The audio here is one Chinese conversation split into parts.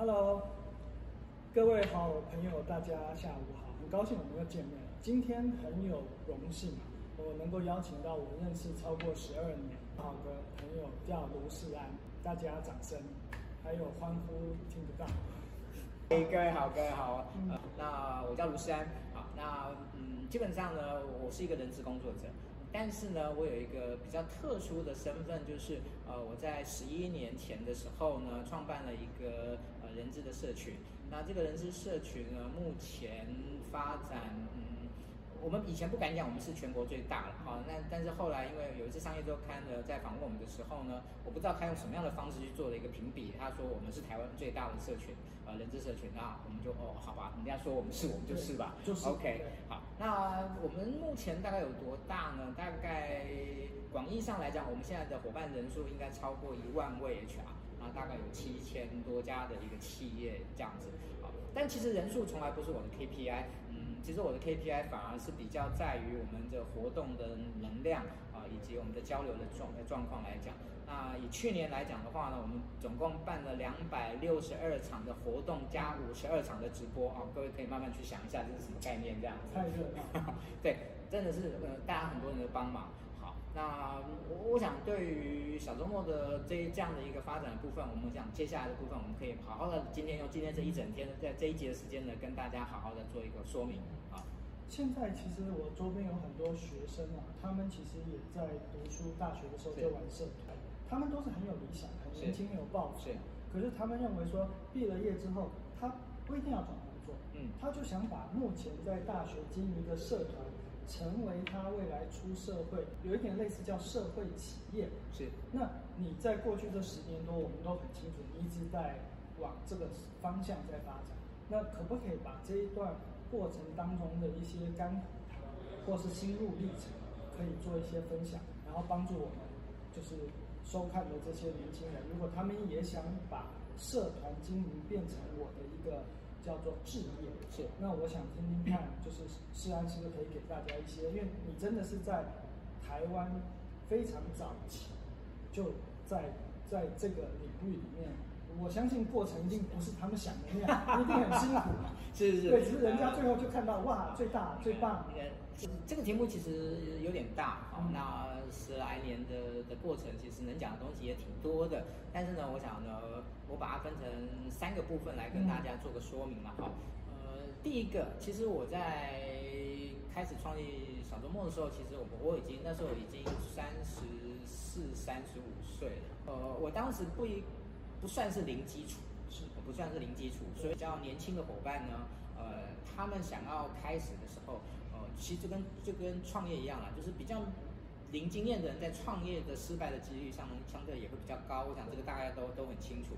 Hello，各位好朋友，大家下午好，很高兴我们又见面了。今天很有荣幸，我能够邀请到我认识超过十二年好的朋友叫卢世安，大家掌声，还有欢呼听不到。哎，各位好，各位好，呃，那我叫卢世安，好，那嗯，基本上呢，我是一个人资工作者，但是呢，我有一个比较特殊的身份，就是呃，我在十一年前的时候呢，创办了一个呃人资的社群，那这个人资社群呢，目前发展嗯。我们以前不敢讲我们是全国最大了，哈，那但是后来因为有一次商业周刊呢在访问我们的时候呢，我不知道他用什么样的方式去做了一个评比，他说我们是台湾最大的社群，呃，人资社群，啊我们就哦，好吧，人家说我们是，我们就是吧，就是 OK，好，那我们目前大概有多大呢？大概广义上来讲，我们现在的伙伴人数应该超过一万位 HR，然后大概有七千多家的一个企业这样子，好，但其实人数从来不是我的 KPI。其实我的 KPI 反而是比较在于我们的活动的能量啊，以及我们的交流的状状况来讲。那以去年来讲的话呢，我们总共办了两百六十二场的活动，加五十二场的直播啊。各位可以慢慢去想一下，这是什么概念？这样子。太热闹。对，真的是呃，大家很多人的帮忙。那我我想，对于小周末的这这样的一个发展的部分，我们想接下来的部分，我们可以好好的今天用今天这一整天，在这一节的时间呢，跟大家好好的做一个说明啊。现在其实我周边有很多学生啊，他们其实也在读书，大学的时候就玩社团，他们都是很有理想，很年轻，有抱负。可是他们认为说，毕了业之后，他不一定要找工作，嗯，他就想把目前在大学经营的社团。成为他未来出社会有一点类似叫社会企业，是。那你在过去这十年多，我们都很清楚，你一直在往这个方向在发展。那可不可以把这一段过程当中的一些甘苦谈，或是心路历程，可以做一些分享，然后帮助我们，就是收看的这些年轻人，如果他们也想把社团经营变成我的一个。叫做置业是，那我想听听看，就是世安是不是可以给大家一些，因为你真的是在台湾非常早期就在在这个领域里面，我相信过程一定不是他们想的那样，一定很辛苦，是是是，对，只是人家最后就看到哇，最大最棒。这个题目其实有点大，好，那十来年的的过程，其实能讲的东西也挺多的。但是呢，我想呢，我把它分成三个部分来跟大家做个说明嘛，好，呃，第一个，其实我在开始创立小周末的时候，其实我我已经那时候已经三十四、三十五岁了，呃，我当时不一不算是零基础，是不算是零基础，所以比较年轻的伙伴呢，呃，他们想要开始的时候。其实跟就跟创业一样啦，就是比较零经验的人在创业的失败的几率上相对也会比较高。我想这个大家都都很清楚。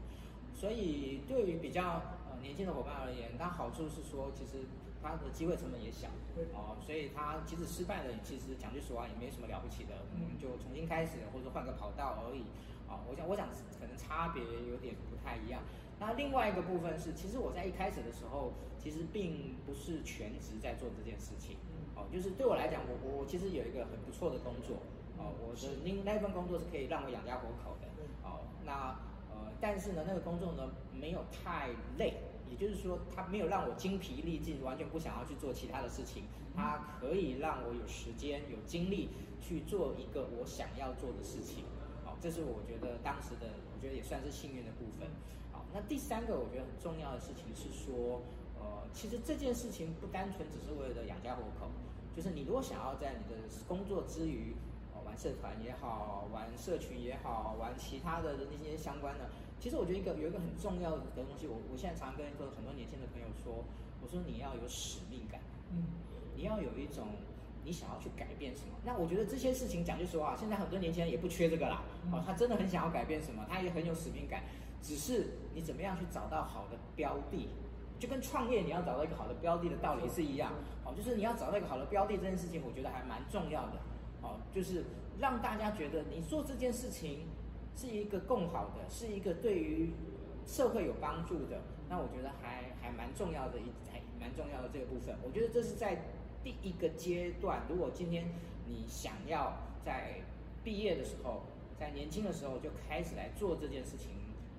所以对于比较呃年轻的伙伴而言，它好处是说，其实它的机会成本也小，哦，所以它即使失败了，其实讲句实话也没什么了不起的，我们，就重新开始或者换个跑道而已。啊，我想我想可能差别有点不太一样。那另外一个部分是，其实我在一开始的时候，其实并不是全职在做这件事情。哦，就是对我来讲，我我其实有一个很不错的工作，哦，我的那那份工作是可以让我养家活口的，哦，那呃，但是呢，那个工作呢没有太累，也就是说，它没有让我精疲力尽，完全不想要去做其他的事情，它可以让我有时间、有精力去做一个我想要做的事情，哦，这是我觉得当时的，我觉得也算是幸运的部分，好，那第三个我觉得很重要的事情是说。呃，其实这件事情不单纯只是为了养家糊口，就是你如果想要在你的工作之余，哦，玩社团也好，玩社群也好，玩其他的那些相关的，其实我觉得一个有一个很重要的东西，我我现在常常跟很多年轻的朋友说，我说你要有使命感，嗯，你要有一种你想要去改变什么。那我觉得这些事情讲句实话，现在很多年轻人也不缺这个啦，哦，他真的很想要改变什么，他也很有使命感，只是你怎么样去找到好的标的。就跟创业你要找到一个好的标的的道理是一样，好，就是你要找到一个好的标的这件事情，我觉得还蛮重要的，好，就是让大家觉得你做这件事情是一个更好的，是一个对于社会有帮助的，那我觉得还还蛮重要的一还蛮重要的这个部分，我觉得这是在第一个阶段，如果今天你想要在毕业的时候，在年轻的时候就开始来做这件事情。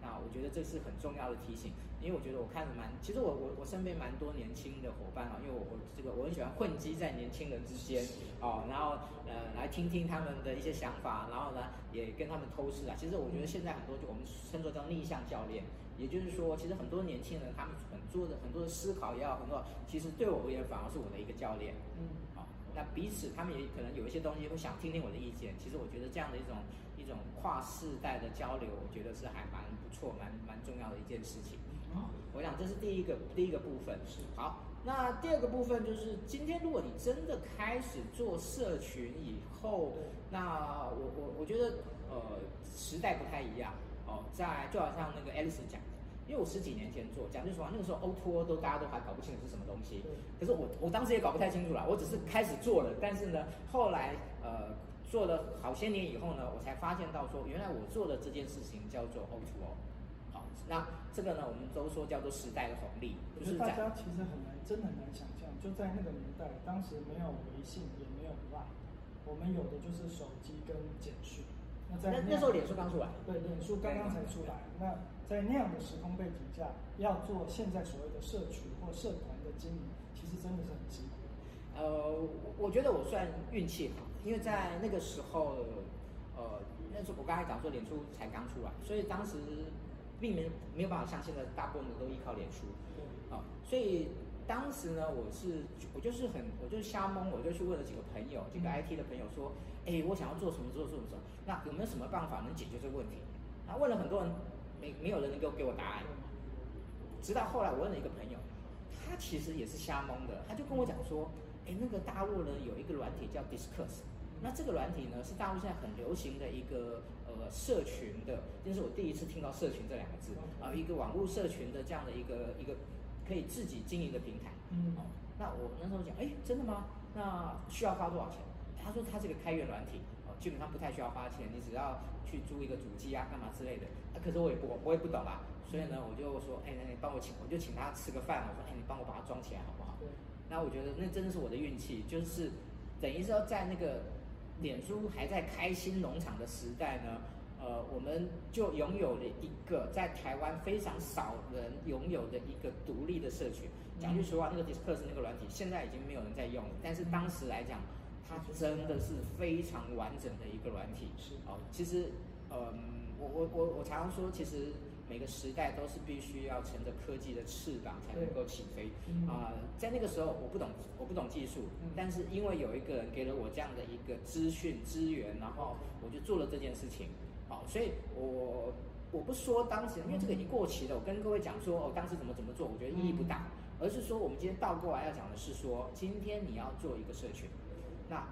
那我觉得这是很重要的提醒，因为我觉得我看了蛮，其实我我我身边蛮多年轻的伙伴啊，因为我我这个我很喜欢混迹在年轻人之间哦，然后呃来听听他们的一些想法，然后呢也跟他们偷师啊。其实我觉得现在很多就我们称作叫逆向教练，也就是说，其实很多年轻人他们很做的很多的思考也好，很多其实对我而言反而是我的一个教练，嗯，好，那彼此他们也可能有一些东西会想听听我的意见，其实我觉得这样的一种。一种跨世代的交流，我觉得是还蛮不错、蛮蛮重要的一件事情。好，我想这是第一个第一个部分。是好，那第二个部分就是，今天如果你真的开始做社群以后，那我我我觉得呃时代不太一样哦，在就好像那个 Alice 讲的，因为我十几年前做，讲句实话，那个时候 O to O 都大家都还搞不清楚是什么东西。可是我我当时也搞不太清楚了，我只是开始做了，但是呢，后来呃。做了好些年以后呢，我才发现到说，原来我做的这件事情叫做 O2O O。好，那这个呢，我们都说叫做时代的红利。就是大家其实很难，真的很难想象，就在那个年代，当时没有微信，也没有 Line，我们有的就是手机跟简讯。那在那时候，脸书刚出来。对，脸书刚刚才出来。那在那样的时空背景下，要做现在所谓的社群或社团的经营，其实真的是很辛苦。呃，我觉得我算运气好。因为在那个时候，呃，那时候我刚才讲说脸书才刚出来，所以当时并没没有办法像现在大部分的都依靠脸书，啊，所以当时呢，我是我就是很我就是瞎蒙，我就去问了几个朋友，几个 IT 的朋友说，哎，我想要做什么做什么什么，那有没有什么办法能解决这个问题？那问了很多人，没没有人能够给我答案。直到后来我问了一个朋友，他其实也是瞎蒙的，他就跟我讲说，哎，那个大陆呢有一个软体叫 Discuss。那这个软体呢，是大陆现在很流行的一个呃社群的，这是我第一次听到“社群”这两个字啊，一个网络社群的这样的一个一个可以自己经营的平台。嗯，哦，那我那时候讲，哎，真的吗？那需要花多少钱？他说他这个开源软体哦，基本上不太需要花钱，你只要去租一个主机啊，干嘛之类的。啊，可是我也不我也不懂啊，所以呢，我就说，哎，那你帮我请，我就请他吃个饭。我说，哎，你帮我把它装起来好不好？那我觉得那真的是我的运气，就是等于说在那个。脸书还在开心农场的时代呢，呃，我们就拥有了一个在台湾非常少人拥有的一个独立的社群。讲句实话，那个 Discord 那个软体现在已经没有人在用了，但是当时来讲，它真的是非常完整的一个软体。是哦，其实，嗯，我我我我常常说，其实。每个时代都是必须要乘着科技的翅膀才能够起飞啊！在那个时候，我不懂，我不懂技术，但是因为有一个人给了我这样的一个资讯资源，然后我就做了这件事情。好，所以我我不说当时，因为这个已经过期了。我跟各位讲说，哦，当时怎么怎么做，我觉得意义不大，而是说我们今天倒过来要讲的是说，今天你要做一个社群，那。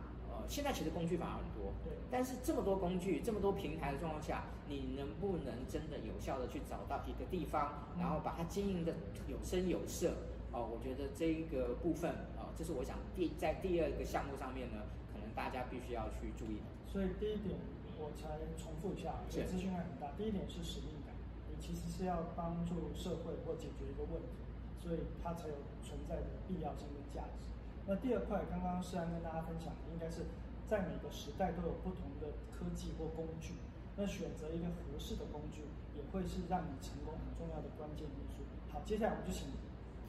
现在其实工具反而很多，对。但是这么多工具、这么多平台的状况下，你能不能真的有效的去找到一个地方，然后把它经营的有声有色？哦，我觉得这一个部分哦，这是我想第在第二个项目上面呢，可能大家必须要去注意的。所以第一点，我才重复一下，这资讯量很大。第一点是使命感，你其实是要帮助社会或解决一个问题，所以它才有存在的必要性跟价值。那第二块，刚刚诗安跟大家分享，应该是在每个时代都有不同的科技或工具，那选择一个合适的工具，也会是让你成功很重要的关键因素。好，接下来我们就请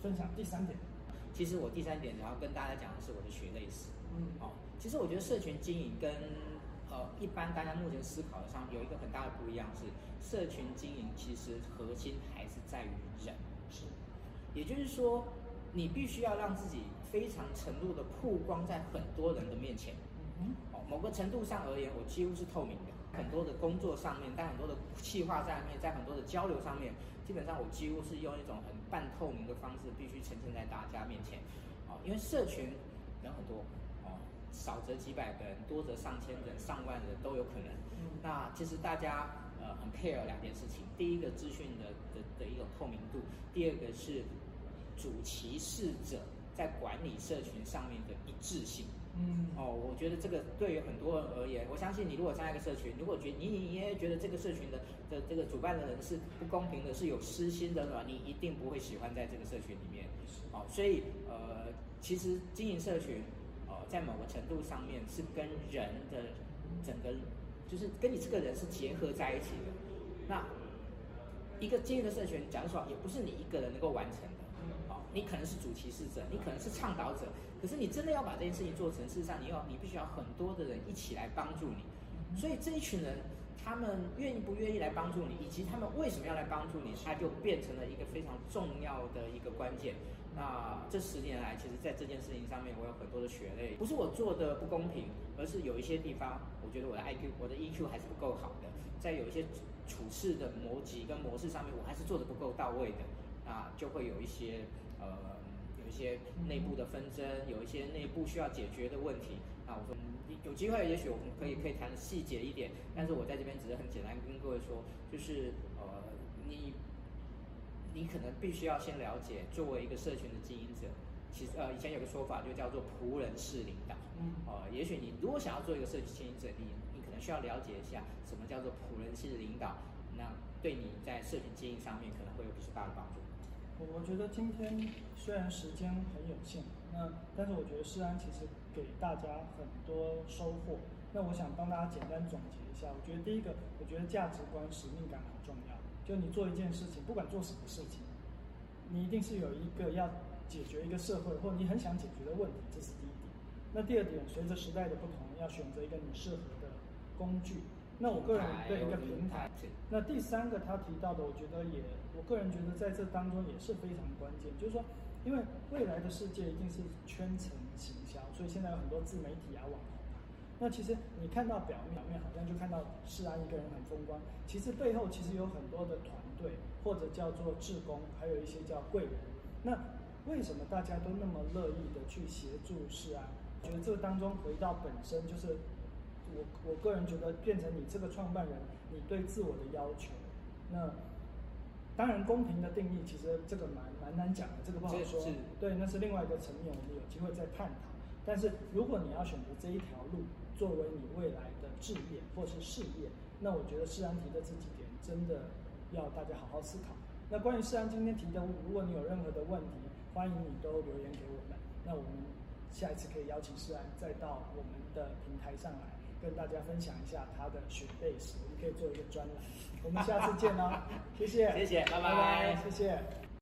分享第三点。其实我第三点，然后跟大家讲的是我的血泪史。嗯，哦，其实我觉得社群经营跟呃一般大家目前思考的上有一个很大的不一样，是社群经营其实核心还是在于人。是，也就是说，你必须要让自己。非常程度的曝光在很多人的面前，嗯哦，某个程度上而言，我几乎是透明的。很多的工作上面，在很多的企划上面，在很多的交流上面，基本上我几乎是用一种很半透明的方式，必须呈现在大家面前，哦，因为社群人很多，哦，少则几百个人，多则上千人、上万人都有可能。那其实大家呃很 care 两件事情，第一个资讯的的的一种透明度，第二个是主歧视者。在管理社群上面的一致性，嗯，哦，我觉得这个对于很多人而言，我相信你如果加一个社群，如果觉你你也觉得这个社群的的这个主办的人是不公平的，是有私心的，话？你一定不会喜欢在这个社群里面，哦，所以呃，其实经营社群，呃，在某个程度上面是跟人的整个，就是跟你这个人是结合在一起的。那一个经营的社群，讲实话，也不是你一个人能够完成的。好，你可能是主骑士者，你可能是倡导者，可是你真的要把这件事情做成，事实上你要你必须要很多的人一起来帮助你。所以这一群人，他们愿意不愿意来帮助你，以及他们为什么要来帮助你，它就变成了一个非常重要的一个关键。那这十年来，其实在这件事情上面，我有很多的血泪，不是我做的不公平，而是有一些地方，我觉得我的 IQ、我的 EQ 还是不够好的，在有一些处事的逻辑跟模式上面，我还是做的不够到位的，那就会有一些呃，有一些内部的纷争，有一些内部需要解决的问题。那我说，有机会也许我们可以可以谈细节一点，但是我在这边只是很简单跟各位说，就是呃，你。你可能必须要先了解，作为一个社群的经营者，其实呃，以前有个说法就叫做仆人式领导。嗯，呃，也许你如果想要做一个社群经营者，你你可能需要了解一下什么叫做仆人式的领导，那对你在社群经营上面可能会有比较大的帮助。我觉得今天虽然时间很有限，那但是我觉得诗安其实给大家很多收获。那我想帮大家简单总结一下，我觉得第一个，我觉得价值观、使命感很重要。就你做一件事情，不管做什么事情，你一定是有一个要解决一个社会或你很想解决的问题，这是第一点。那第二点，随着时代的不同，要选择一个你适合的工具。那我个人对一个平台。那第三个他提到的，我觉得也，我个人觉得在这当中也是非常关键，就是说，因为未来的世界一定是圈层行销，所以现在有很多自媒体啊、网红啊。那其实你看到表面，表面好像就看到世安一个人很风光，其实背后其实有很多的团队，或者叫做志工，还有一些叫贵人。那为什么大家都那么乐意的去协助世安？觉得这个当中回到本身，就是我我个人觉得变成你这个创办人，你对自我的要求。那当然公平的定义，其实这个蛮蛮难讲的，这个不好说。对，那是另外一个层面，我们有机会再探讨。但是如果你要选择这一条路，作为你未来的置业或是事业，那我觉得世安提的这几点真的要大家好好思考。那关于世安今天提的，如果你有任何的问题，欢迎你都留言给我们。那我们下一次可以邀请世安再到我们的平台上来，跟大家分享一下他的学背史，我们可以做一个专栏。我们下次见哦，谢谢，谢谢，拜拜，谢谢。